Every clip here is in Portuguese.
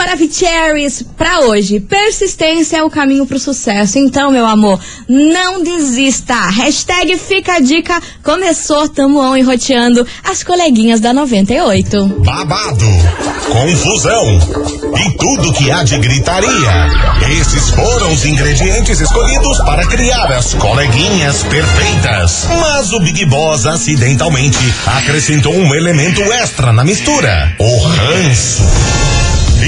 Maravicheries pra hoje. Persistência é o caminho pro sucesso. Então, meu amor, não desista. Hashtag fica a dica. Começou, tamo on roteando as coleguinhas da 98. Babado, confusão e tudo que há de gritaria. Esses foram os ingredientes escolhidos para criar as coleguinhas perfeitas. Mas o Big Boss acidentalmente acrescentou um elemento extra na mistura: o ranço.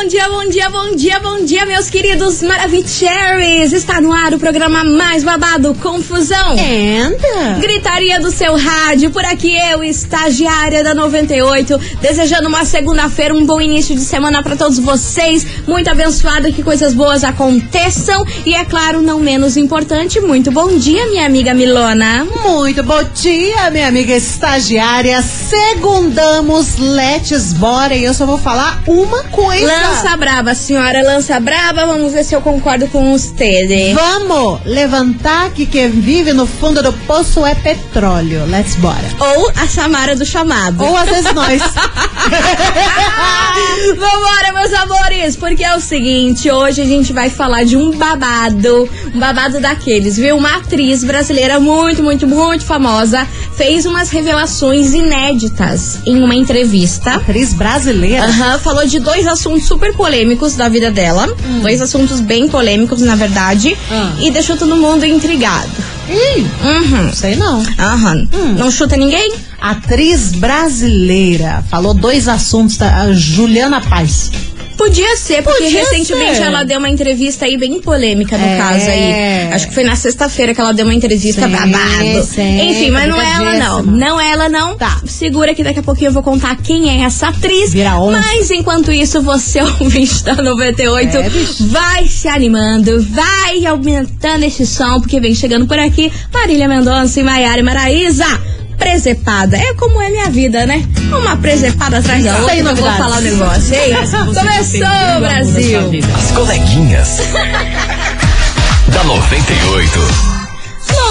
Bom dia, bom dia, bom dia, bom dia, meus queridos Maravicheries. Está no ar o programa mais babado, Confusão. And? Gritaria do seu rádio, por aqui eu, estagiária da 98, desejando uma segunda-feira, um bom início de semana para todos vocês, muito abençoado, que coisas boas aconteçam e, é claro, não menos importante, muito bom dia, minha amiga Milona. Muito bom dia, minha amiga estagiária. Segundamos, let's bora. E eu só vou falar uma coisa. Lança braba, senhora, lança braba, vamos ver se eu concordo com você. Vamos levantar que quem vive no fundo do poço é petróleo. Let's bora. Ou a Samara do chamado. Ou às vezes nós. Vambora, meus amores, porque é o seguinte, hoje a gente vai falar de um babado, um babado daqueles, viu? Uma atriz brasileira muito, muito, muito famosa fez umas revelações inéditas em uma entrevista. Atriz brasileira. Aham, falou de dois assuntos super polêmicos da vida dela. Dois assuntos bem polêmicos, na verdade. Ah. E deixou todo mundo intrigado. Ih, Uhum. sei não. Aham. Não chuta ninguém? Atriz brasileira. Falou dois assuntos, tá? A Juliana Paz. Podia ser, porque Podia recentemente ser. ela deu uma entrevista aí bem polêmica no É. caso aí. Acho que foi na sexta-feira que ela deu uma entrevista Sim, babado. sim, Enfim, mas não é ela não. Não é ela não. Tá. Segura que daqui a pouquinho eu vou contar quem é essa atriz. Vira. Mas enquanto isso, você ouvinte da 98 É, vai se animando, vai aumentando esse som, porque vem chegando por aqui Marília Mendonça e Maiara e Maraísa. Presepada. É como é minha vida, né? Uma presepada atrás da outra. Sem que eu vou falar o negócio, hein? Começou, Brasil! As coleguinhas. da 98.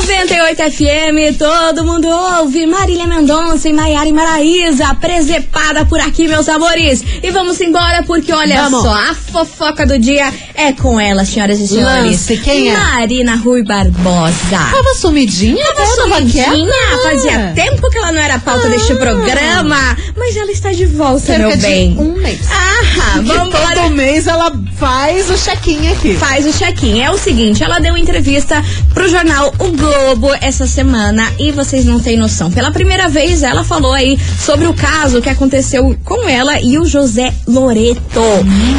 98 FM, todo mundo ouve. Marília Mendonça e Maiara e Maraísa, presepada por aqui, meus amores. E vamos embora, porque olha Vamos. só, a fofoca do dia é com ela, senhoras e senhores. Lance, quem é? Marina Rui Barbosa. Tava sumidinha, Tava né? Sumidinha, quieta. fazia tempo que ela não era pauta deste programa, mas ela está de volta, Cerca meu bem. um mês. Ah, Que vambora. todo mês ela faz o check-in aqui. faz o check-in. É o seguinte, ela deu entrevista pro jornal O Globo essa semana e vocês não têm noção. Pela primeira vez ela falou aí sobre o caso que aconteceu com ela e o José Loreto.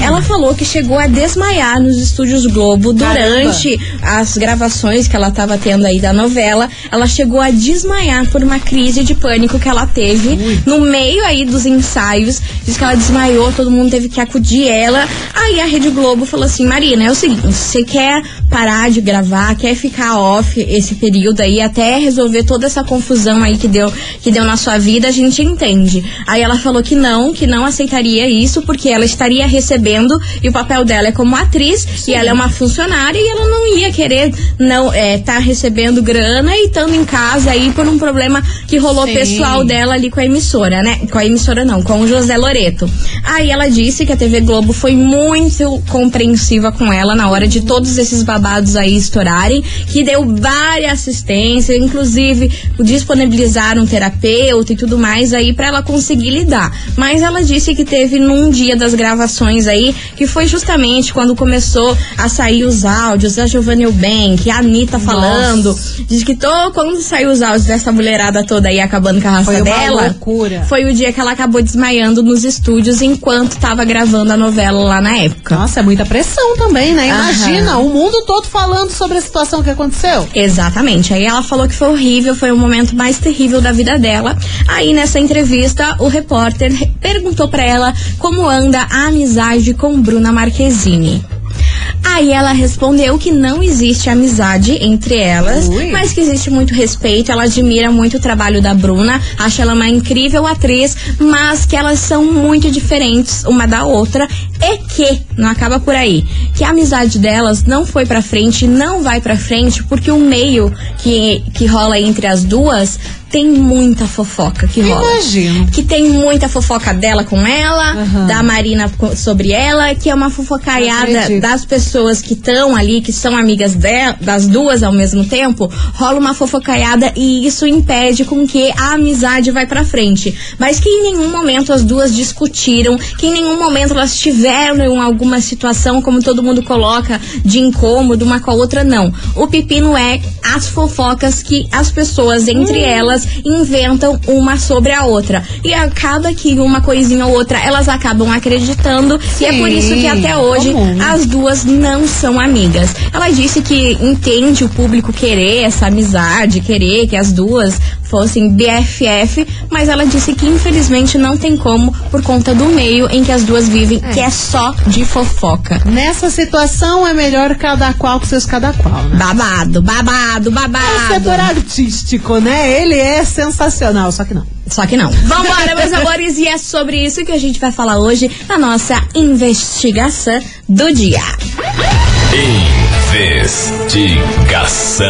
Ela falou que chegou a desmaiar nos estúdios Globo durante as gravações que ela estava tendo aí da novela. Ela chegou a desmaiar por uma crise de pânico que ela teve no meio aí dos ensaios. Diz que ela desmaiou, todo mundo teve que acudir ela. Aí a Rede Globo falou assim: Marina, é o seguinte, você quer parar de gravar, quer ficar off esse período aí até resolver toda essa confusão aí que deu, que deu na sua vida, a gente entende. Aí ela falou que não, que não aceitaria isso, porque ela estaria recebendo e o papel dela é como atriz e ela é uma funcionária e ela não ia querer não é, tá recebendo grana e estando em casa aí por um problema que rolou Sim. pessoal dela ali com a emissora, né? Com a emissora não, com o José Loreto. Aí ela disse que a TV Globo foi muito compreensiva com ela na hora de todos esses babados aí estourarem, que deu várias assistências, inclusive disponibilizaram um terapeuta e tudo mais aí pra ela conseguir lidar. Mas ela disse que teve num dia das gravações aí, que foi justamente quando começou a sair os áudios da Giovanna Eubank, a Anitta falando. Diz que tô, quando saiu os áudios dessa mulherada toda aí acabando com a raça Foi dela. loucura. Foi o dia que ela acabou desmaiando nos estúdios enquanto tava gravando a novela lá na época. Nossa, é muita pressão também, né? Aham. Imagina, o mundo todo falando sobre a situação que aconteceu. Exatamente. Aí ela falou que foi horrível, foi o momento mais terrível da vida dela. Aí nessa entrevista, o repórter perguntou pra ela como anda a amizade com Bruna Marquezine. Aí ela respondeu que não existe amizade entre elas, Ui. mas que existe muito respeito. Ela admira muito o trabalho da Bruna, acha ela uma incrível atriz, mas que elas são muito diferentes uma da outra e que não acaba por aí, que a amizade delas não foi pra frente, não vai pra frente porque o meio que que rola entre as duas tem muita fofoca que rola. Imagino. Que tem muita fofoca dela com ela, Aham. da Marina sobre ela, que é uma fofocaiada das pessoas que estão ali, que são amigas dela, das duas ao mesmo tempo, rola uma fofocaiada e isso impede com que a amizade vai pra frente. Mas que em nenhum momento as duas discutiram, que em nenhum momento elas tiveram em alguma situação, como todo mundo coloca, de incômodo uma com a outra, não. O pepino é as fofocas que as pessoas entre elas inventam uma sobre a outra. E acaba que uma coisinha ou outra elas acabam acreditando e é por isso que Sim, até hoje as duas não são amigas. Ela disse que entende o público querer essa amizade, querer que as duas fossem BFF, mas ela disse que infelizmente não tem como por conta do meio em que as duas vivem, que é só de fofoca. Nessa situação é melhor cada qual com seus cada qual, né? Babado, babado, O babado. setor artístico, né? Ele é sensacional, só que não. Só que não. Vambora, meus amores, e é sobre isso que a gente vai falar hoje na nossa investigação do dia. Investigação.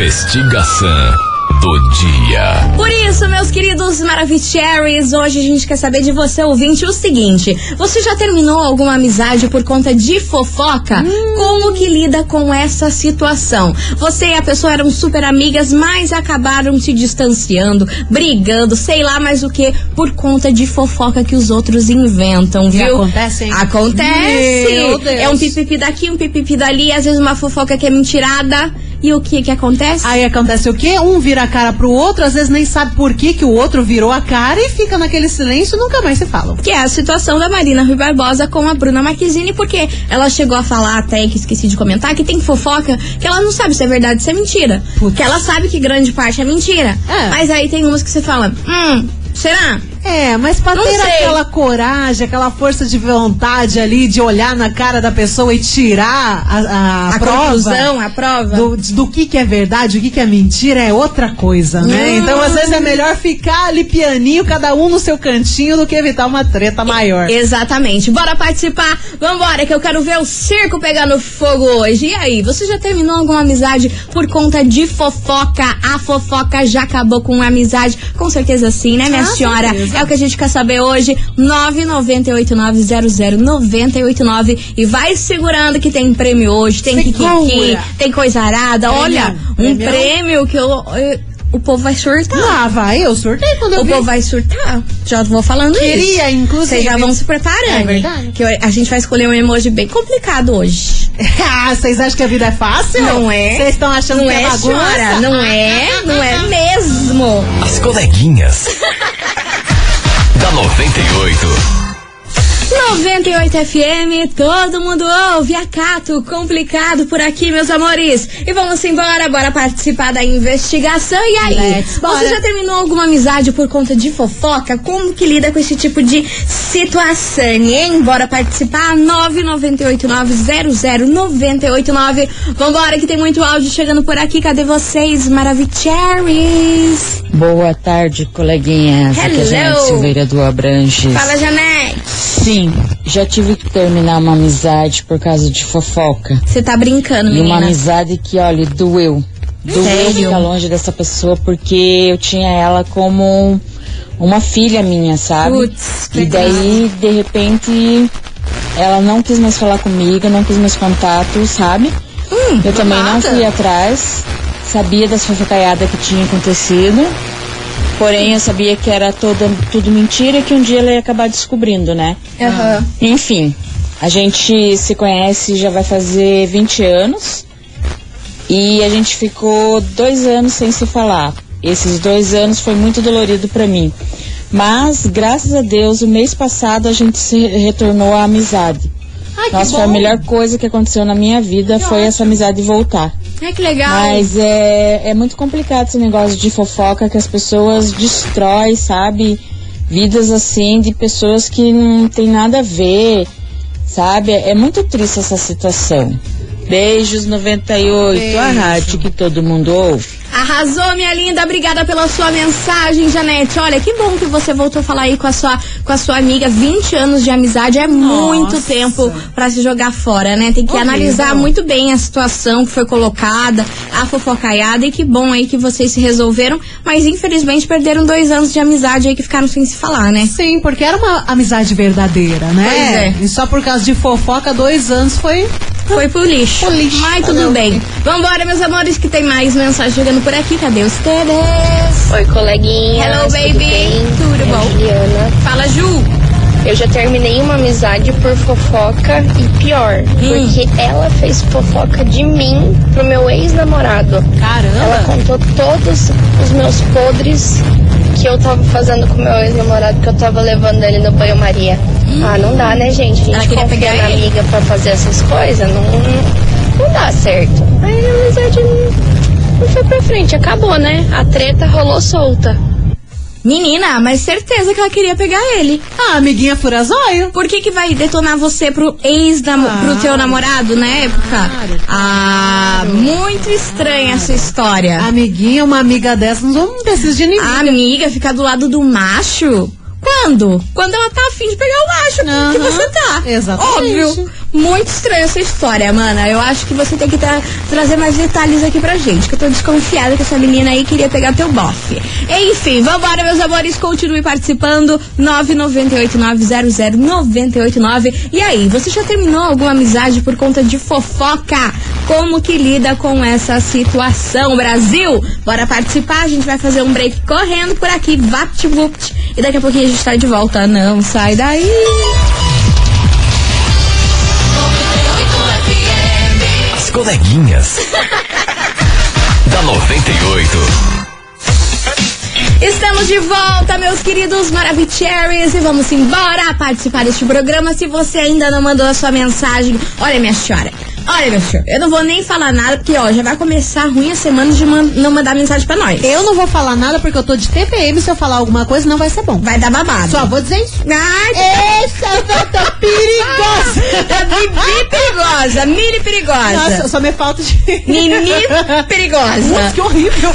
Investigação do dia. Por isso, meus queridos Maravicheries, hoje a gente quer saber de você, ouvinte, o seguinte: você já terminou alguma amizade por conta de fofoca? Como que lida com essa situação? Você e a pessoa eram super amigas, mas acabaram se distanciando, brigando, sei lá mais o que, por conta de fofoca que os outros inventam, viu? acontece, hein? Acontece! Meu Deus. É um pipipi daqui, um pipipi dali, às vezes uma fofoca que é mentirada. E o que que acontece? Aí acontece o quê? Um vira a cara pro outro, às vezes nem sabe por que, que o outro virou a cara e fica naquele silêncio e nunca mais se falam. Que é a situação da Marina Rui Barbosa com a Bruna Marquezine, porque ela chegou a falar até que esqueci de comentar que tem fofoca que ela não sabe se é verdade ou se é mentira. Putz. Que ela sabe que grande parte é mentira. É. Mas aí tem umas que você fala, hum, será? É, mas pra Não ter sei. aquela coragem, aquela força de vontade ali de olhar na cara da pessoa e tirar a, a, A, prova conclusão, a prova. do, do que, que é verdade, o que, que é mentira, é outra coisa, né? Hum. Então, às vezes, é melhor ficar ali pianinho, cada um no seu cantinho, do que evitar uma treta maior. Exatamente. Bora participar. Vambora, que eu quero ver o circo pegando fogo hoje. E aí, você já terminou alguma amizade por conta de fofoca? A fofoca já acabou com a amizade? Com certeza sim, né, minha Ah, senhora? certeza. É o que a gente quer saber hoje. 998900989. E vai segurando que tem prêmio hoje, tem Kikiki, tem coisa arada. Olha, um Prêmio. prêmio que eu, eu- o povo vai surtar. Ah, vai, eu surtei quando eu O vi. povo vai surtar. Já vou falando isso. Queria, inclusive. Vocês já vão se preparando. É verdade. Que a gente vai escolher um emoji bem complicado hoje. Ah, vocês acham que a vida é fácil? Não é? Vocês estão achando Não que é, é, bagunça? senhora? Não é? Não é mesmo? As coleguinhas. da 98. 98 FM, todo mundo ouve. Acato complicado por aqui, meus amores. E vamos embora, bora participar da investigação. E aí, Let's você bora. já terminou alguma amizade por conta de fofoca? Como que lida com esse tipo de situação, hein? Bora participar, 998900989. Vambora, que tem muito áudio chegando por aqui. Cadê vocês, Maravicheries? Boa tarde, coleguinhas. Aqui é Hello. Silveira do Abranges. Fala, Janete. Sim, já tive que terminar uma amizade por causa de fofoca. Você tá brincando, E uma menina? amizade que, olha, doeu. Doeu Sério? ficar longe dessa pessoa porque eu tinha ela como uma filha minha, sabe? Putz, que e daí, de repente, ela não quis mais falar comigo, não quis mais contato, sabe? Hum, eu também não babado. fui atrás, sabia das fofocaiadas que tinha acontecido. Porém, eu sabia que era toda, tudo mentira e que um dia ela ia acabar descobrindo, né? Aham. Enfim, a gente se conhece já vai fazer 20 anos e a gente ficou dois anos sem se falar. Esses dois anos foi muito dolorido pra mim. Mas, graças a Deus, o mês passado a gente se retornou à amizade. Ai, que Nossa, foi a melhor coisa que aconteceu na minha vida foi essa amizade voltar. Ai, que legal. Mas é, é muito complicado esse negócio de fofoca que as pessoas destroem, sabe? Vidas assim de pessoas que não tem nada a ver, sabe? É muito triste essa situação. Beijos 98, a Beijo. rádio que todo mundo ouve. Arrasou, minha linda. Obrigada pela sua mensagem, Janete. Olha, que bom que você voltou a falar aí com a sua, com a sua amiga. 20 anos de amizade é muito tempo pra se jogar fora, né? Tem que Horrível. analisar muito bem a situação que foi colocada, a fofocaiada. E que bom aí que vocês se resolveram. Mas infelizmente perderam dois anos de amizade aí que ficaram sem se falar, né? Sim, porque era uma amizade verdadeira, né? Pois é. E só por causa de fofoca, dois anos foi. Foi pro lixo. Pro lixo. Mas tudo Valeu. bem. Vambora, meus amores, que tem mais mensagem chegando por aqui. Cadê os teres? Oi, coleguinha. Hello, baby. Tudo bom? Juliana. Fala, Ju. Eu já terminei uma amizade por fofoca e pior, Hum. porque ela fez fofoca de mim pro meu ex-namorado. Ela Caramba! contou todos os meus podres que eu tava fazendo com meu ex-namorado, que eu tava levando ele no banho-maria. Ah, não dá, né, gente? A Ela gente queria confia pegar na ele. amiga pra fazer essas coisas, não, não, não dá certo. Aí a amizade não, não foi pra frente, acabou, né? A treta rolou solta. Menina, mas certeza que ela queria pegar ele. Ah, amiguinha furazóio. Por que que vai detonar você pro ex Claro. pro teu namorado na época? Claro, Ah, muito estranha essa história. Amiguinha, uma amiga dessa, não precisa de ninguém. A amiga ficar do lado do macho? Quando? Quando ela tá afim de pegar o macho que você tá. exatamente. Óbvio. Muito estranha essa história, mana. Eu acho que você tem que tra- trazer mais detalhes aqui pra gente. Que eu tô desconfiada que essa menina aí queria pegar teu bofe. Enfim, vambora, meus amores. Continue participando. 998-900-989. E aí, você já terminou alguma amizade por conta de fofoca? Como que lida com essa situação, Brasil? Bora participar. A gente vai fazer um break correndo por aqui. Vapt-vupt. E daqui a pouquinho a gente tá de volta. Não sai daí. Coleguinhas. da 98. Estamos de volta, meus queridos Maravicheries, e vamos embora participar deste programa. Se você ainda não mandou a sua mensagem, olha, minha senhora, olha, minha senhora, eu não vou nem falar nada, porque, ó, já vai começar ruim a semana de man- não mandar mensagem pra nós. Eu não vou falar nada porque eu tô de TPM. Se eu falar alguma coisa, não vai ser bom. Vai dar babado. Só vou dizer isso. Ai, Essa tá perigosa! é Bibi perigosa, Mini perigosa. Nossa, só me falta de. Nini perigosa. Nossa, que horrível!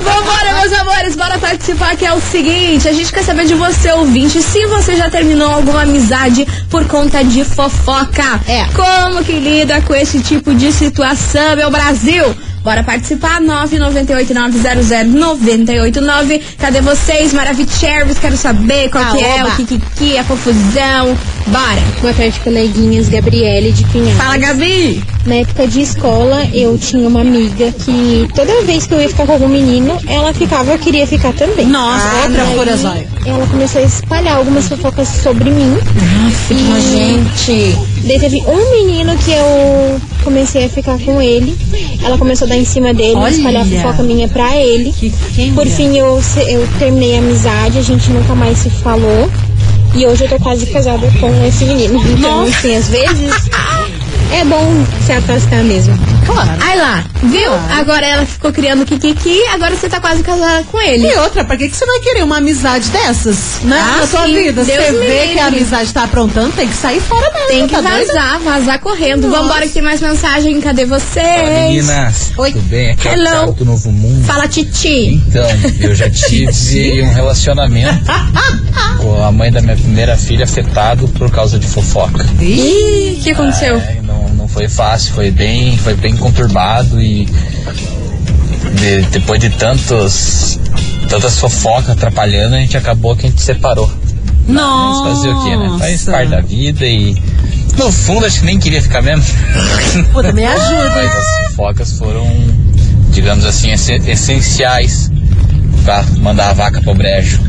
Vambora, meus amores, bora participar que é o seguinte, a gente quer saber de você, ouvinte, se você já terminou alguma amizade por conta de fofoca. É. Como que lida com esse tipo de situação, meu Brasil? Bora participar, 998-900-989. Cadê vocês, Maravicheros? Quero saber qual que é, Aoba. o que que que, a confusão. Bora. Boa tarde, coleguinhas. Gabriele de Pinhal. Fala, Gabi. Na época de escola, eu tinha uma amiga que toda vez que eu ia ficar com algum menino, ela ficava, queria ficar também. Nossa, Ah, outra Daí, furazóio. Ela começou a espalhar algumas fofocas sobre mim. Que gente. Daí teve um menino que eu comecei a ficar com ele. Ela começou a dar em cima dele, Olha. espalhar fofoca minha pra ele. Que Por fim, eu, eu terminei a amizade, a gente nunca mais se falou. E hoje eu tô quase casada com esse menino. Então, assim, às vezes é bom se afastar mesmo. Claro. Aí lá, viu? Agora ela ficou criando kikiki, agora você tá quase casada com ele. E outra, pra que, que você vai querer uma amizade dessas? Né? Ah, Na sua sim, vida. Deus Você vê livre. que a amizade tá aprontando, tem que sair fora mesmo. Tem que tá doida? vazar, vazar correndo. Nossa. Vambora que tem mais mensagem. Cadê vocês? Meninas, Oi. tudo bem? Aqui é o Hello. Thiago do Novo Mundo. Fala, Titi. Então, eu já tive um relacionamento com a mãe da minha primeira filha afetado por causa de fofoca. Ih, o que aconteceu? É, não, não foi fácil, foi bem, foi bem conturbado e de- depois de tantos tantas fofocas atrapalhando, a gente acabou que a gente separou. Mas Nossa. fazer o quê, né? Faz parte da vida e no fundo acho que nem queria ficar mesmo. Puta, me ajuda. Mas as fofocas foram, digamos assim, esse- essenciais pra mandar a vaca pro brejo.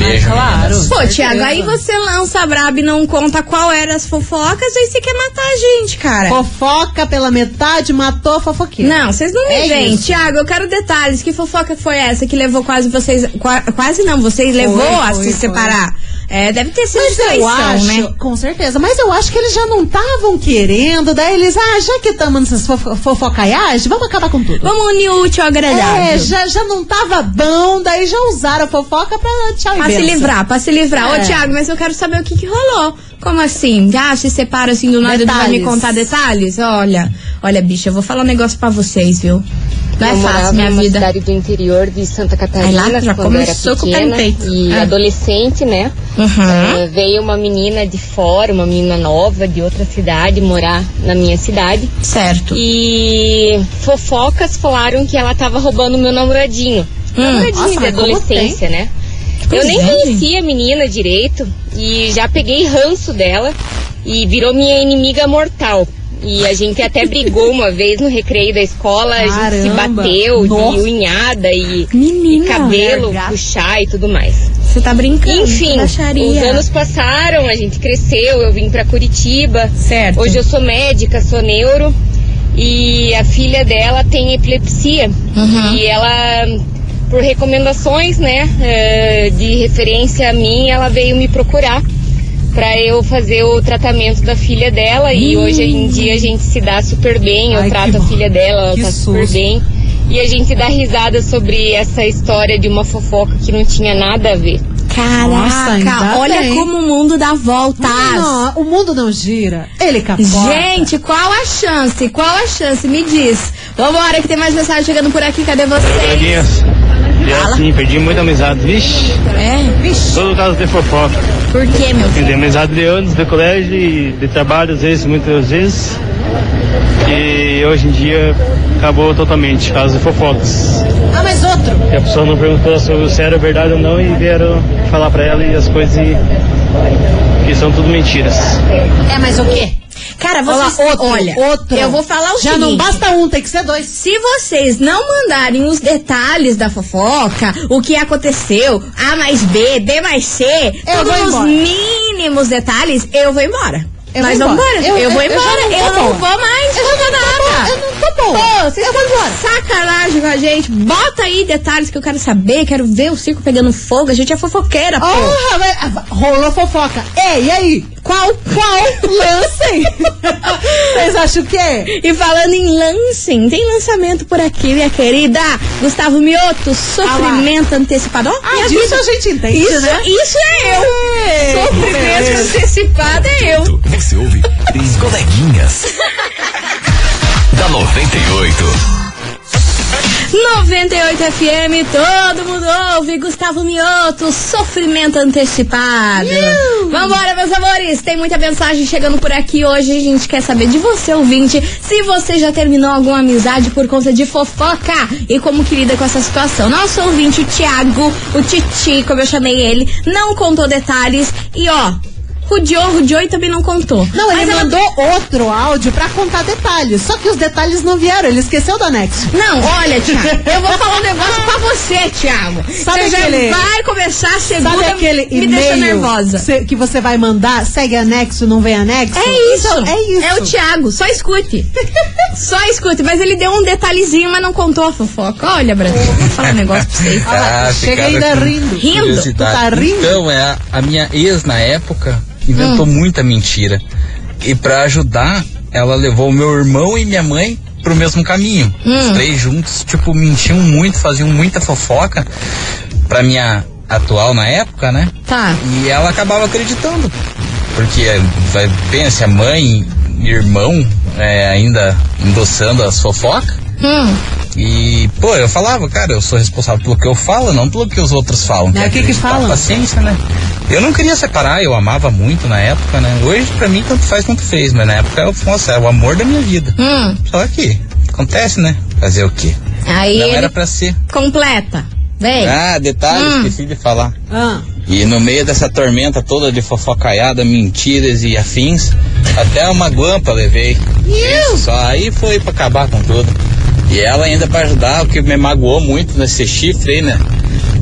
Beijo, Ah, claro. meninas. Pô. Tiago, aí você lança a braba e não conta qual eram as fofocas, aí você quer matar a gente, cara. Fofoca pela metade, matou a fofoqueira. Não, vocês não me É veem. Tiago, eu quero detalhes. Que fofoca foi essa que levou quase vocês. qua- quase não, vocês levou a foi, se foi. separar? É, deve ter sido Mas eu traição, acho, né? com certeza, mas eu acho que eles já não estavam querendo, daí eles, ah, já que estamos nessas fofo fofocaiagens, vamos acabar com tudo. Vamos unir o útil ao agradável. É, já, já não tava bom, daí já usaram a fofoca pra tchau e Pra se livrar, pra se livrar. É. Ô, Tiago, mas eu quero saber o que, que rolou. Como assim? Ah, se separa assim do nada e vai me contar detalhes? Olha, olha, bicha, eu vou falar um negócio pra vocês, viu? Não é eu fácil, morava minha vida. cidade do interior de Santa Aí Catarina lá já quando eu era começou com o pé pequena e Ah. adolescente, né? Uhum. Eh, veio uma menina de fora, uma menina nova de outra cidade morar na minha cidade Certo. e fofocas falaram que ela tava roubando meu namoradinho. Hum. namoradinho Nossa, de adolescência, né? Pois eu nem é, conhecia a menina direito e já peguei ranço dela e virou minha inimiga mortal. E a gente até brigou uma vez no recreio da escola, a gente se Caramba. bateu Nossa. de unhada e, Menina, e cabelo, puxar e tudo mais. Você tá brincando? Enfim, os anos passaram, a gente cresceu, eu vim pra Curitiba. Certo. Hoje eu sou médica, sou neuro e a filha dela tem epilepsia. Uhum. E ela, por recomendações, né, eh, de referência a mim, ela veio me procurar pra eu fazer o tratamento da filha dela. E hoje em dia a gente se dá super bem, eu Ai, trato a filha dela, ela Que tá super susto. bem. E a gente dá risada sobre essa história de uma fofoca que não tinha nada a ver. Nossa, Caraca, olha bem. como o mundo dá voltas. Não, o mundo não gira. Ele capota. Gente, qual a chance? Qual a chance? Me diz. Vambora, que tem mais mensagem chegando por aqui. Cadê vocês? E Fala. assim, perdi muita amizade. Vixe, É? Vixe, todo caso de fofoca. por quê, meu Perdi filho? amizade de anos, de colégio e de trabalho, às vezes, muitas vezes. E hoje em dia acabou totalmente, caso de fofocas. Ah, mas outro. E a pessoa não perguntou se era verdade ou não e vieram falar pra ela e as coisas e- que são tudo mentiras. É, mas o quê? Cara, vocês... outro, olha, outro. eu vou falar o Já seguinte. não basta um, tem que ser dois. Se vocês não mandarem os detalhes da fofoca, o que aconteceu, A mais B, B mais C, Eu todos vou os mínimos detalhes, eu vou embora. Eu vou vamos embora. Eu, Eu- vou eu- eu embora. já não Eu tô não vou mais fazer nada. Eu não tô boa. Pô, vocês Eu vou estão embora. sacanagem com a gente. Bota aí detalhes que eu quero saber. Quero ver o circo pegando fogo. A gente é fofoqueira, pô. Oh, mas- rolou fofoca. Ei, e aí? Qual? Qual? Lancem! Vocês acham que é? E falando em lancem, tem lançamento por aqui, minha querida. Gustavo Mioto, sofrimento antecipado. Ó, Ah, disso vida. a gente entende, Isso, né? isso é eu. É, Sofrimento é. antecipado é eu. Você ouve as coleguinhas. da 98. 98 FM, todo mundo ouve. Gustavo Mioto, sofrimento antecipado. Vambora, meus amores. Tem muita mensagem chegando por aqui hoje. A gente quer saber de você, ouvinte, se você já terminou alguma amizade por conta de fofoca e como que lida com essa situação. Nosso ouvinte, o Thiago, o Titi, como eu chamei ele, não contou detalhes e ó. Rudiou, rudiou e também não contou. Não, ele Mas ela- mandou outro áudio pra contar detalhes. Só que os detalhes não vieram, ele esqueceu do anexo. Não, olha, Thiago, eu vou falar um negócio pra você, Thiago. Sabe você aquele- já vai começar a segunda Sabe aquele me deixa e-mail nervosa. que você vai mandar, segue anexo, não vem anexo? É isso. Então, é isso. É o Thiago, só escute. só escute. Mas ele deu um detalhezinho, mas não contou a fofoca. Olha, Brasil, vou falar um negócio pra vocês. Ah, chega ainda rindo. Rindo? Tu tá rindo? Então, é a, a minha ex na época inventou Hum. muita mentira. E pra ajudar, ela levou meu irmão e minha mãe pro mesmo caminho. Hum. Os três juntos, tipo, mentiam muito, faziam muita fofoca pra minha atual na época, né? Tá. E ela acabava acreditando. Porque é, vai, pensa, a mãe e irmão é, ainda endossando as fofocas. Hum. E, pô, eu falava, cara, eu sou responsável pelo que eu falo, não pelo que os outros falam. É, o que que falam? Paciência, né? Eu não queria separar, eu amava muito na época, né? Hoje, pra mim, tanto faz quanto fez, mas na época, eu, nossa, era o amor da minha vida. Hum. Só que, acontece, né? Fazer o quê? Aí não era pra ser. completa. Vem. Ah, detalhe, Hum. esqueci de falar. Ah, E no meio dessa tormenta toda de fofocaiada, mentiras e afins, até uma guampa levei. Isso, só aí foi pra acabar com tudo. E ela ainda pra ajudar, o que me magoou muito nesse chifre aí, né?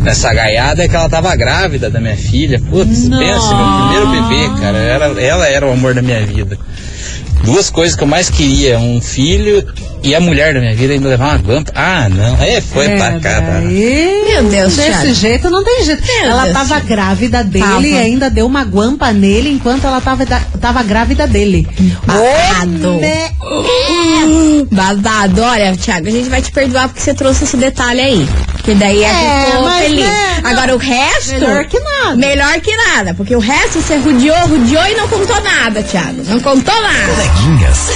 Nessa gaiada é que ela tava grávida da minha filha. Putz, pensa, meu primeiro bebê, cara. Era, ela era o amor da minha vida. Duas coisas que eu mais queria, um filho e a mulher da minha vida ainda levar uma guampa. Ah, não. É, foi é, pra cá. tá? daí, Meu Deus, Desse Thiago. jeito não tem jeito. Meu ela Deus, tava Thiago. grávida dele Tava. e ainda deu uma guampa nele enquanto ela tava, da- tava grávida dele. Babado. Ô, né? Babado. Olha, Thiago, a gente vai te perdoar porque você trouxe esse detalhe aí. Que daí a É, gente ficou mas, feliz. né, não. Agora o resto. Melhor que nada. Melhor que nada. Porque o resto você rodeou, rodeou e não contou nada, Thiago. Não contou nada. Coleguinhas.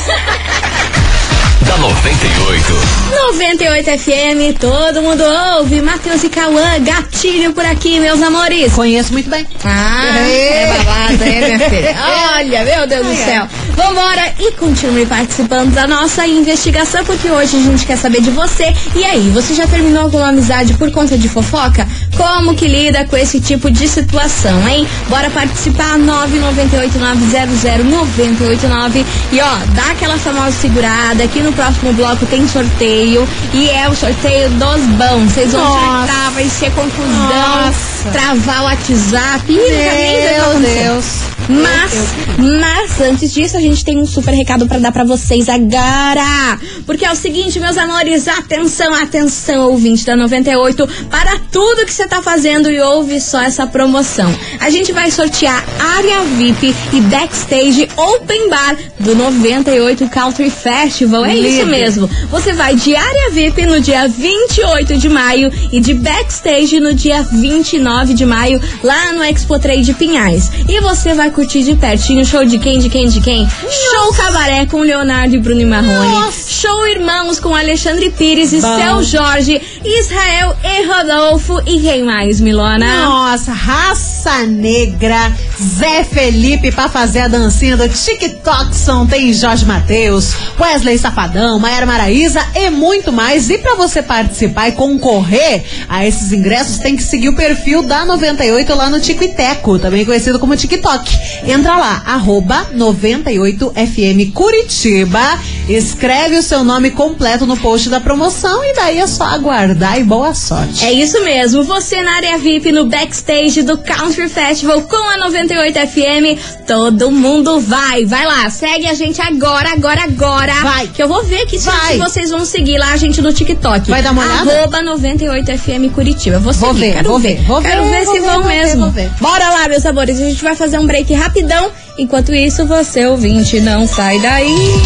Da 98. 98 FM, todo mundo ouve. Matheus e Cauã, gatilho por aqui, meus amores. Conheço muito bem. Ah, é babado, é, minha filha? Olha, meu Deus do céu. Vambora e continue participando da nossa investigação, porque hoje a gente quer saber de você. E aí, você já terminou alguma amizade por conta de fofoca? Como que lida com esse tipo de situação, hein? Bora participar, 998900989. E ó, dá aquela famosa segurada. Aqui no próximo bloco tem sorteio. E é o sorteio dos bons. Vocês vão Nossa. vai ser confusão. Nossa. Travar o WhatsApp. Ih, que Meu. Deus. Mas, mas antes disso, a gente tem um super recado pra dar pra vocês agora. Porque é o seguinte, meus amores, atenção, atenção, ouvinte da 98, para tudo que você tá fazendo e ouve só essa promoção. A gente vai sortear área VIP e backstage open bar do 98 Country Festival. É isso mesmo. Você vai de área VIP no dia 28 de maio e de backstage no dia 29 de maio, lá no Expo Trade Pinhais. E você vai curtir de pertinho o show de quem, de quem, de quem? Show Cabaré com Leonardo e Bruno Marrone. Nossa. Show Irmãos com Alexandre Pires e Bom. Céu Jorge, Israel e Rodolfo e quem mais, Milona? Nossa, raça negra, Zé Felipe pra fazer a dancinha do TikTok são tem Jorge Matheus, Wesley Safadão, Maiara Maraíza e muito mais. E pra você participar e concorrer a esses ingressos, tem que seguir o perfil da 98 lá no Tico e Teco, também conhecido como TikTok. Entra lá, arroba 98FM Curitiba, escreve o seu nome completo no post da promoção e daí é só aguardar e boa sorte. É isso mesmo, você na área VIP no backstage do Country Festival com a 98 FM, todo mundo vai, vai lá, segue a gente agora, agora, agora. Vai. Que eu vou ver aqui se, vocês vão seguir lá a gente no TikTok. Vai dar uma olhada? Arroba 98 FM Curitiba. Vou, Vou seguir, ver, quero vou ver, ver, vou quero ver, ver se ver, vão ver, mesmo. ver. Bora lá, meus amores, a gente vai fazer um break rapidão. Enquanto isso, você ouvinte, não sai daí.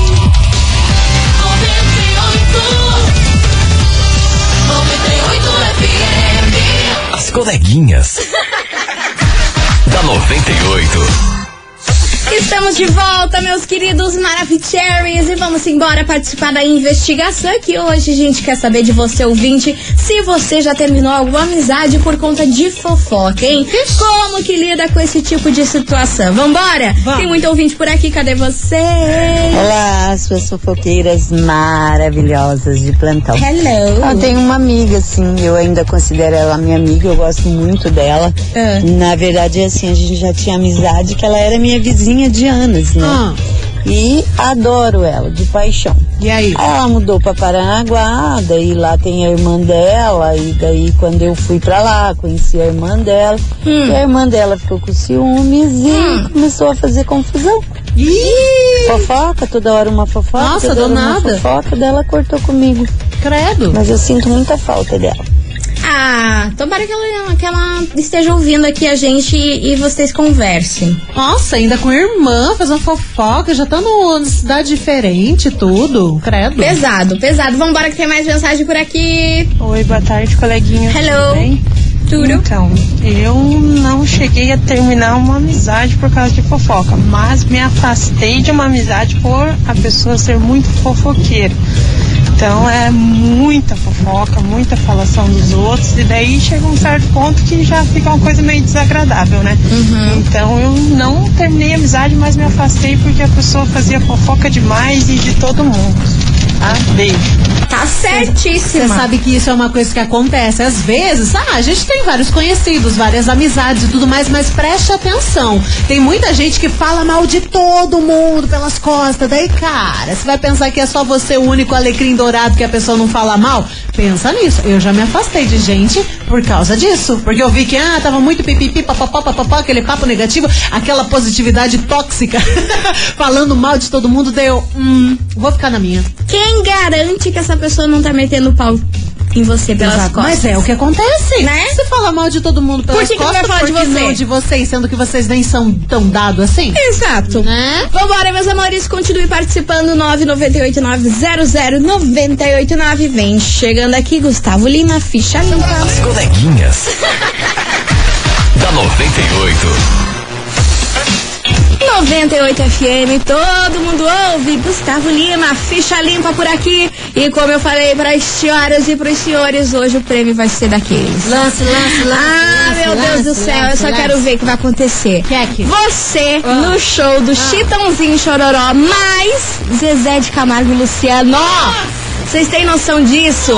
As coleguinhas. da 98. Estamos de volta, meus queridos Maravicheries, e vamos embora participar da investigação que hoje a gente quer saber de você, ouvinte, se você já terminou alguma amizade por conta de fofoca, hein? Como que lida com esse tipo de situação? Vambora? Vamos. Tem muito ouvinte por aqui, cadê vocês? Olá, suas fofoqueiras maravilhosas de plantão. Hello. Eu tenho uma amiga, assim, eu ainda considero ela minha amiga, eu gosto muito dela. Ah. Na verdade, assim, a gente já tinha amizade, que ela era minha vizinha de anos, né? Ah. E adoro ela, de paixão. E aí? Aí ela mudou pra Paranaguá, daí lá tem a irmã dela, e daí quando eu fui pra lá, conheci a irmã dela, Hum. e a irmã dela ficou com ciúmes e começou a fazer confusão. Ih, Fofoca, toda hora uma fofoca. Nossa, do hora uma nada. fofoca, dela cortou comigo. credo. Mas eu sinto muita falta dela. Ah, tomara que ela, que ela esteja ouvindo aqui a gente e, e vocês conversem. Nossa, ainda com irmã, fazendo fofoca, já tá numa cidade diferente, tudo. Credo. Pesado, pesado. Vambora que tem mais mensagem por aqui. Oi, boa tarde, coleguinha. Hello. Tudo bem? Tudo. Então, eu não cheguei a terminar uma amizade por causa de fofoca, mas me afastei de uma amizade por a pessoa ser muito fofoqueira. Então é muita fofoca, muita falação dos outros, e daí chega um certo ponto que já fica uma coisa meio desagradável, né? Então eu não terminei a amizade, mas me afastei porque a pessoa fazia fofoca demais e de todo mundo. Tá? Beijo. Tá Você certíssima. sabe que isso é uma coisa que acontece. Às vezes, ah, a gente tem vários conhecidos, várias amizades e tudo mais, mas preste atenção. Tem muita gente que fala mal de todo mundo pelas costas. Daí, cara, você vai pensar que é só você o único alecrim dourado que a pessoa não fala mal? Pensa nisso. Eu já me afastei de gente por causa disso. Porque eu vi que, ah, tava muito pipipi, papapá, papapá, aquele papo negativo, aquela positividade tóxica, falando mal de todo mundo. Daí eu, hum, vou ficar na minha. Quem garante que essa pessoa não tá metendo pau em você pelas Exato. costas. Mas é o que acontece. Né? Você fala mal de todo mundo pelas Por que que costas, vai falar de que você? não de vocês, sendo que vocês nem são tão dados assim? Exato. Né? Vambora, meus amores, continue participando. 998900989. Vem chegando aqui, Gustavo Lima, ficha limpa. As coleguinhas. da 98. 98 FM, todo mundo ouve. Gustavo Lima, ficha limpa por aqui. E como eu falei para as senhoras e para os senhores, hoje o prêmio vai ser daqueles. Lance, lance, lance. Ah, lance, meu Deus lance, do céu, eu só quero ver o que vai acontecer. Que é que? Você Ah. no show do Chitãozinho Chororó, mais Zezé de Camargo e Luciano. Vocês têm noção disso?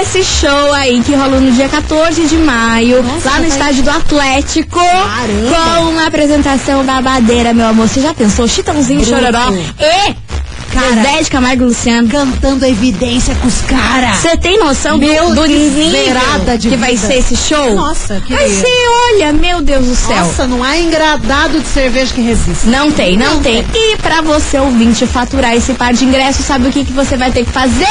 Esse show aí que rolou no dia 14 de maio, Nossa, lá no estádio do Atlético, Caramba. com uma apresentação babadeira, meu amor. Você já pensou? Chitãozinho Bruto. Chororó e Cara, Zezé de Camargo Luciano. Cantando evidência com os caras. Você tem noção do, Meu, do que nível que vai vida. ser esse show? Nossa, Vai queria. ser, olha, meu Deus do céu. Nossa, não há engradado de cerveja que resista. Não tem, não, Não tem. E pra você ouvinte faturar esse par de ingressos, sabe o que, que você vai ter que fazer?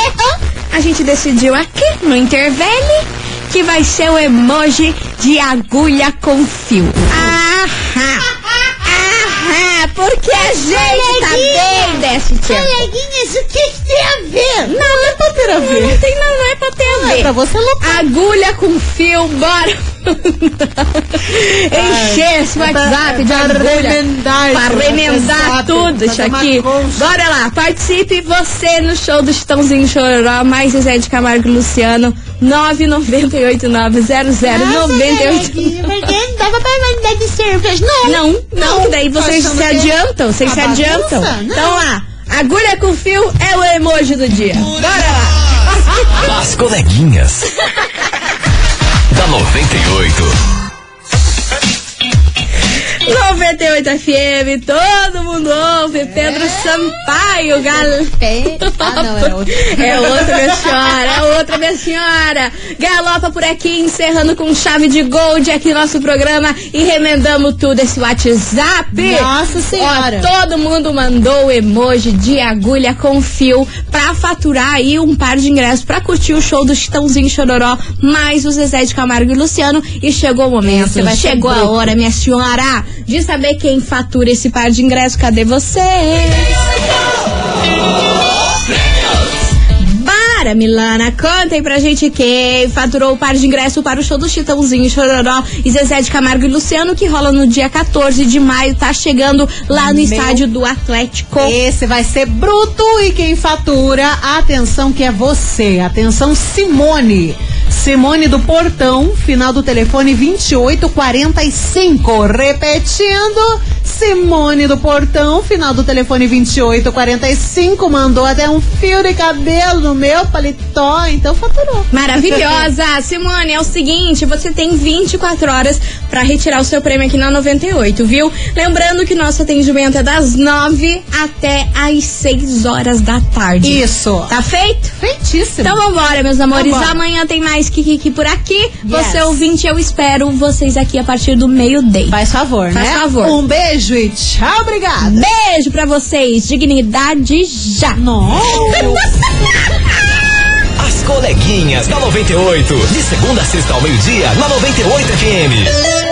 A gente decidiu aqui no Intervele que vai ser o emoji de agulha com fio. Aham! Porque a gente tá bem desse tipo. Coleguinhas, o que, que tem a ver? Não, não é pra ter a ver. Não, tem, não, não é pra ter a Não, ver. é pra você lutar. Agulha com fio, bora! Encher esse WhatsApp de pra agulha. remendar Pra remendar tudo isso aqui. Bora lá, participe você no show do Chitãozinho Chororó, mais Zé de Camargo e Luciano, 998900989. Dava pra mandar de cerveja. Não. Não, não, que daí vocês se adiantam, vocês se adiantam. Não. Então lá, agulha com fio é o emoji do dia. Bora lá. As coleguinhas. da 98. 98 FM, todo mundo ouve. Pedro Sampaio, gal... Ah, não, é outro. É outra, minha senhora, é outra, minha senhora. Galopa por aqui, encerrando com chave de gold aqui nosso programa e remendamos tudo esse WhatsApp. Nossa Senhora. Ó, todo mundo mandou o emoji de agulha com fio pra faturar aí um par de ingressos pra curtir o show do Chitãozinho Chororó, mais o Zezé de Camargo e Luciano. E chegou o momento, chegou a hora, minha senhora, de saber quem fatura esse par de ingressos. Cadê vocês? Para, Milana, contem pra gente quem faturou o par de ingresso para o show do Chitãozinho, Chororó e Zezé de Camargo e Luciano, que rola no dia 14 de maio, tá chegando lá no Meu estádio do Atlético. Esse vai ser bruto e quem fatura, atenção que é você. Atenção, Simone. Simone do Portão, final do telefone 2845. Repetindo, Simone do Portão, final do telefone 2845. Mandou até um fio de cabelo no meu paletó, então faturou. Maravilhosa! Simone, é o seguinte, você tem 24 horas pra retirar o seu prêmio aqui na 98, viu? Lembrando que nosso atendimento é das 9 até as 6 horas da tarde. Isso. Tá feito? Feitíssimo. Então vambora, meus amores. Vambora. Amanhã tem mais Kikiki por aqui. Você Yes. ouvinte, eu espero vocês aqui a partir do meio-day. Faz favor, Faz né? favor. Um beijo e tchau, obrigada. Beijo pra vocês. Dignidade já. Nossa. As coleguinhas da 98. De segunda a sexta ao meio-dia, na 98 FM.